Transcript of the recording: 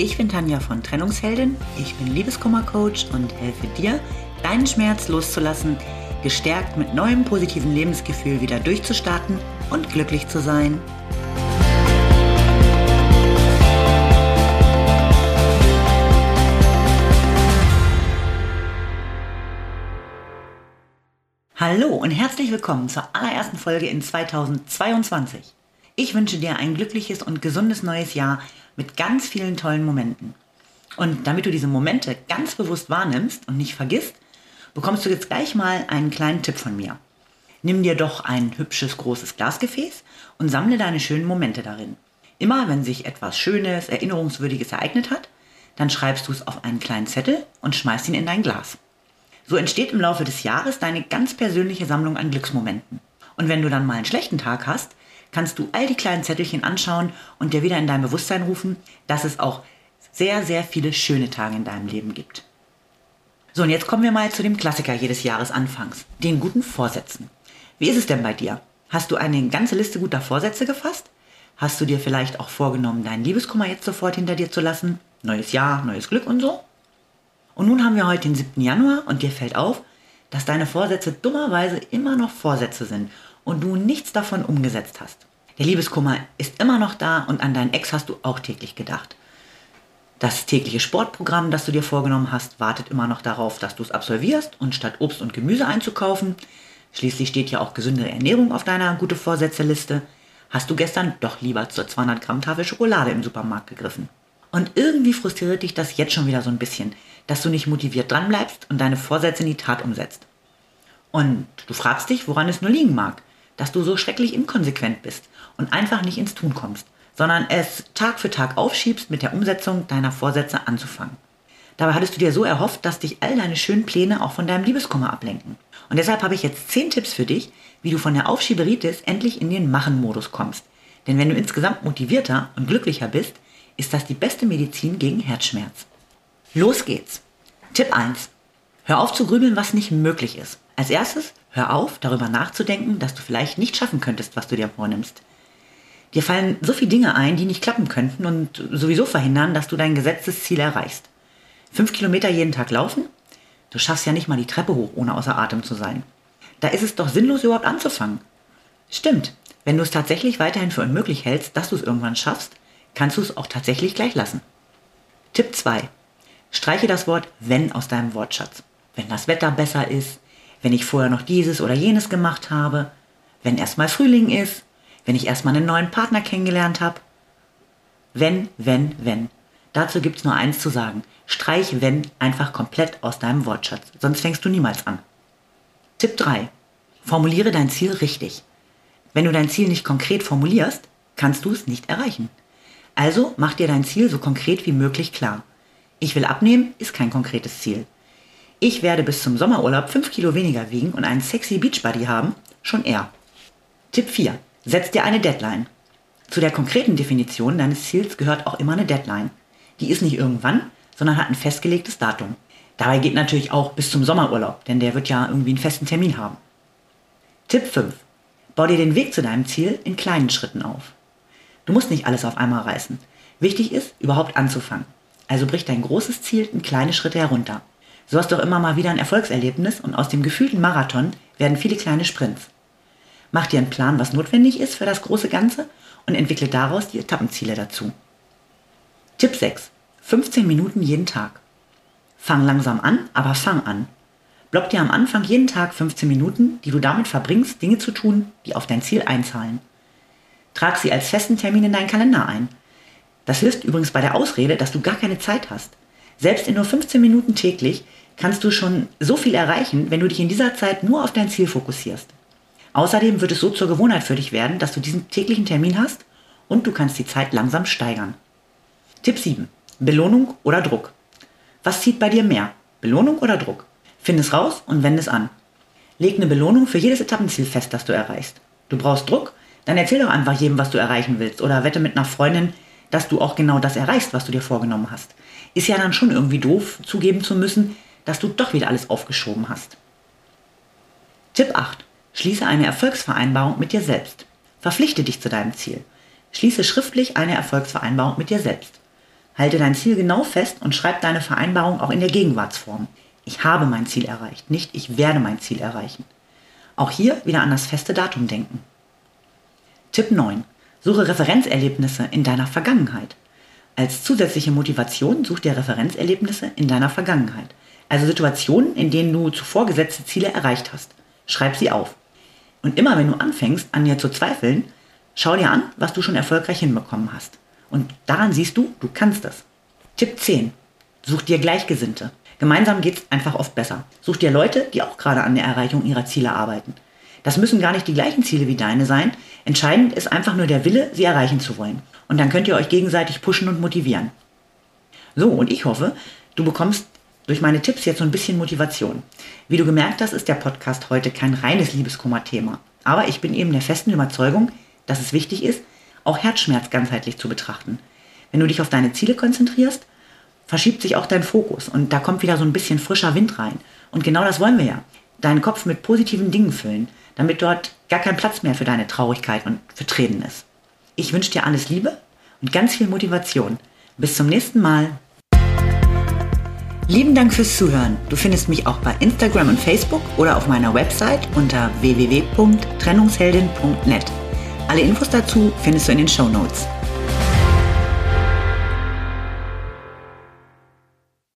Ich bin Tanja von Trennungsheldin, ich bin Liebeskummercoach und helfe dir, deinen Schmerz loszulassen, gestärkt mit neuem positiven Lebensgefühl wieder durchzustarten und glücklich zu sein. Hallo und herzlich willkommen zur allerersten Folge in 2022. Ich wünsche dir ein glückliches und gesundes neues Jahr mit ganz vielen tollen Momenten. Und damit du diese Momente ganz bewusst wahrnimmst und nicht vergisst, bekommst du jetzt gleich mal einen kleinen Tipp von mir. Nimm dir doch ein hübsches großes Glasgefäß und sammle deine schönen Momente darin. Immer wenn sich etwas Schönes, Erinnerungswürdiges ereignet hat, dann schreibst du es auf einen kleinen Zettel und schmeißt ihn in dein Glas. So entsteht im Laufe des Jahres deine ganz persönliche Sammlung an Glücksmomenten. Und wenn du dann mal einen schlechten Tag hast, kannst du all die kleinen Zettelchen anschauen und dir wieder in dein Bewusstsein rufen, dass es auch sehr, sehr viele schöne Tage in deinem Leben gibt. So, und jetzt kommen wir mal zu dem Klassiker jedes Jahres anfangs, den guten Vorsätzen. Wie ist es denn bei dir? Hast du eine ganze Liste guter Vorsätze gefasst? Hast du dir vielleicht auch vorgenommen, deinen Liebeskummer jetzt sofort hinter dir zu lassen? Neues Jahr, neues Glück und so? Und nun haben wir heute den 7. Januar und dir fällt auf, dass deine Vorsätze dummerweise immer noch Vorsätze sind und du nichts davon umgesetzt hast. Der Liebeskummer ist immer noch da und an deinen Ex hast du auch täglich gedacht. Das tägliche Sportprogramm, das du dir vorgenommen hast, wartet immer noch darauf, dass du es absolvierst und statt Obst und Gemüse einzukaufen, schließlich steht ja auch gesunde Ernährung auf deiner gute Vorsätze-Liste, hast du gestern doch lieber zur 200 Gramm Tafel Schokolade im Supermarkt gegriffen. Und irgendwie frustriert dich das jetzt schon wieder so ein bisschen, dass du nicht motiviert dranbleibst und deine Vorsätze in die Tat umsetzt. Und du fragst dich, woran es nur liegen mag dass du so schrecklich inkonsequent bist und einfach nicht ins Tun kommst, sondern es Tag für Tag aufschiebst, mit der Umsetzung deiner Vorsätze anzufangen. Dabei hattest du dir so erhofft, dass dich all deine schönen Pläne auch von deinem Liebeskummer ablenken. Und deshalb habe ich jetzt 10 Tipps für dich, wie du von der Aufschieberitis endlich in den Machen-Modus kommst. Denn wenn du insgesamt motivierter und glücklicher bist, ist das die beste Medizin gegen Herzschmerz. Los geht's. Tipp 1. Hör auf zu grübeln, was nicht möglich ist. Als erstes, hör auf, darüber nachzudenken, dass du vielleicht nicht schaffen könntest, was du dir vornimmst. Dir fallen so viele Dinge ein, die nicht klappen könnten und sowieso verhindern, dass du dein gesetztes Ziel erreichst. Fünf Kilometer jeden Tag laufen? Du schaffst ja nicht mal die Treppe hoch, ohne außer Atem zu sein. Da ist es doch sinnlos, überhaupt anzufangen. Stimmt, wenn du es tatsächlich weiterhin für unmöglich hältst, dass du es irgendwann schaffst, kannst du es auch tatsächlich gleich lassen. Tipp 2. Streiche das Wort wenn aus deinem Wortschatz. Wenn das Wetter besser ist, wenn ich vorher noch dieses oder jenes gemacht habe, wenn erstmal Frühling ist, wenn ich erstmal einen neuen Partner kennengelernt habe. Wenn, wenn, wenn. Dazu gibt's nur eins zu sagen. Streich wenn einfach komplett aus deinem Wortschatz, sonst fängst du niemals an. Tipp 3. Formuliere dein Ziel richtig. Wenn du dein Ziel nicht konkret formulierst, kannst du es nicht erreichen. Also mach dir dein Ziel so konkret wie möglich klar. Ich will abnehmen ist kein konkretes Ziel. Ich werde bis zum Sommerurlaub 5 Kilo weniger wiegen und einen sexy Beachbody haben, schon eher. Tipp 4. Setz dir eine Deadline. Zu der konkreten Definition deines Ziels gehört auch immer eine Deadline. Die ist nicht irgendwann, sondern hat ein festgelegtes Datum. Dabei geht natürlich auch bis zum Sommerurlaub, denn der wird ja irgendwie einen festen Termin haben. Tipp 5. Bau dir den Weg zu deinem Ziel in kleinen Schritten auf. Du musst nicht alles auf einmal reißen. Wichtig ist, überhaupt anzufangen. Also brich dein großes Ziel in kleine Schritte herunter. So hast du auch immer mal wieder ein Erfolgserlebnis und aus dem gefühlten Marathon werden viele kleine Sprints. Mach dir einen Plan, was notwendig ist für das große Ganze und entwickle daraus die Etappenziele dazu. Tipp 6. 15 Minuten jeden Tag. Fang langsam an, aber fang an. Block dir am Anfang jeden Tag 15 Minuten, die du damit verbringst, Dinge zu tun, die auf dein Ziel einzahlen. Trag sie als festen Termin in deinen Kalender ein. Das hilft übrigens bei der Ausrede, dass du gar keine Zeit hast. Selbst in nur 15 Minuten täglich kannst du schon so viel erreichen, wenn du dich in dieser Zeit nur auf dein Ziel fokussierst. Außerdem wird es so zur Gewohnheit für dich werden, dass du diesen täglichen Termin hast und du kannst die Zeit langsam steigern. Tipp 7. Belohnung oder Druck. Was zieht bei dir mehr? Belohnung oder Druck? Find es raus und wende es an. Leg eine Belohnung für jedes Etappenziel fest, das du erreichst. Du brauchst Druck? Dann erzähl doch einfach jedem, was du erreichen willst oder wette mit einer Freundin, dass du auch genau das erreichst, was du dir vorgenommen hast. Ist ja dann schon irgendwie doof, zugeben zu müssen, dass du doch wieder alles aufgeschoben hast. Tipp 8. Schließe eine Erfolgsvereinbarung mit dir selbst. Verpflichte dich zu deinem Ziel. Schließe schriftlich eine Erfolgsvereinbarung mit dir selbst. Halte dein Ziel genau fest und schreib deine Vereinbarung auch in der Gegenwartsform. Ich habe mein Ziel erreicht, nicht ich werde mein Ziel erreichen. Auch hier wieder an das feste Datum denken. Tipp 9. Suche Referenzerlebnisse in deiner Vergangenheit. Als zusätzliche Motivation such dir Referenzerlebnisse in deiner Vergangenheit. Also Situationen, in denen du zuvor gesetzte Ziele erreicht hast. Schreib sie auf. Und immer wenn du anfängst, an dir zu zweifeln, schau dir an, was du schon erfolgreich hinbekommen hast. Und daran siehst du, du kannst es. Tipp 10. Such dir Gleichgesinnte. Gemeinsam geht es einfach oft besser. Such dir Leute, die auch gerade an der Erreichung ihrer Ziele arbeiten. Das müssen gar nicht die gleichen Ziele wie deine sein. Entscheidend ist einfach nur der Wille, sie erreichen zu wollen. Und dann könnt ihr euch gegenseitig pushen und motivieren. So, und ich hoffe, du bekommst durch meine Tipps jetzt so ein bisschen Motivation. Wie du gemerkt hast, ist der Podcast heute kein reines Liebeskummer-Thema. Aber ich bin eben der festen Überzeugung, dass es wichtig ist, auch Herzschmerz ganzheitlich zu betrachten. Wenn du dich auf deine Ziele konzentrierst, verschiebt sich auch dein Fokus und da kommt wieder so ein bisschen frischer Wind rein. Und genau das wollen wir ja. Deinen Kopf mit positiven Dingen füllen, damit dort gar kein Platz mehr für deine Traurigkeit und für Tränen ist. Ich wünsche dir alles Liebe und ganz viel Motivation. Bis zum nächsten Mal. Lieben Dank fürs Zuhören. Du findest mich auch bei Instagram und Facebook oder auf meiner Website unter www.trennungsheldin.net. Alle Infos dazu findest du in den Show Notes.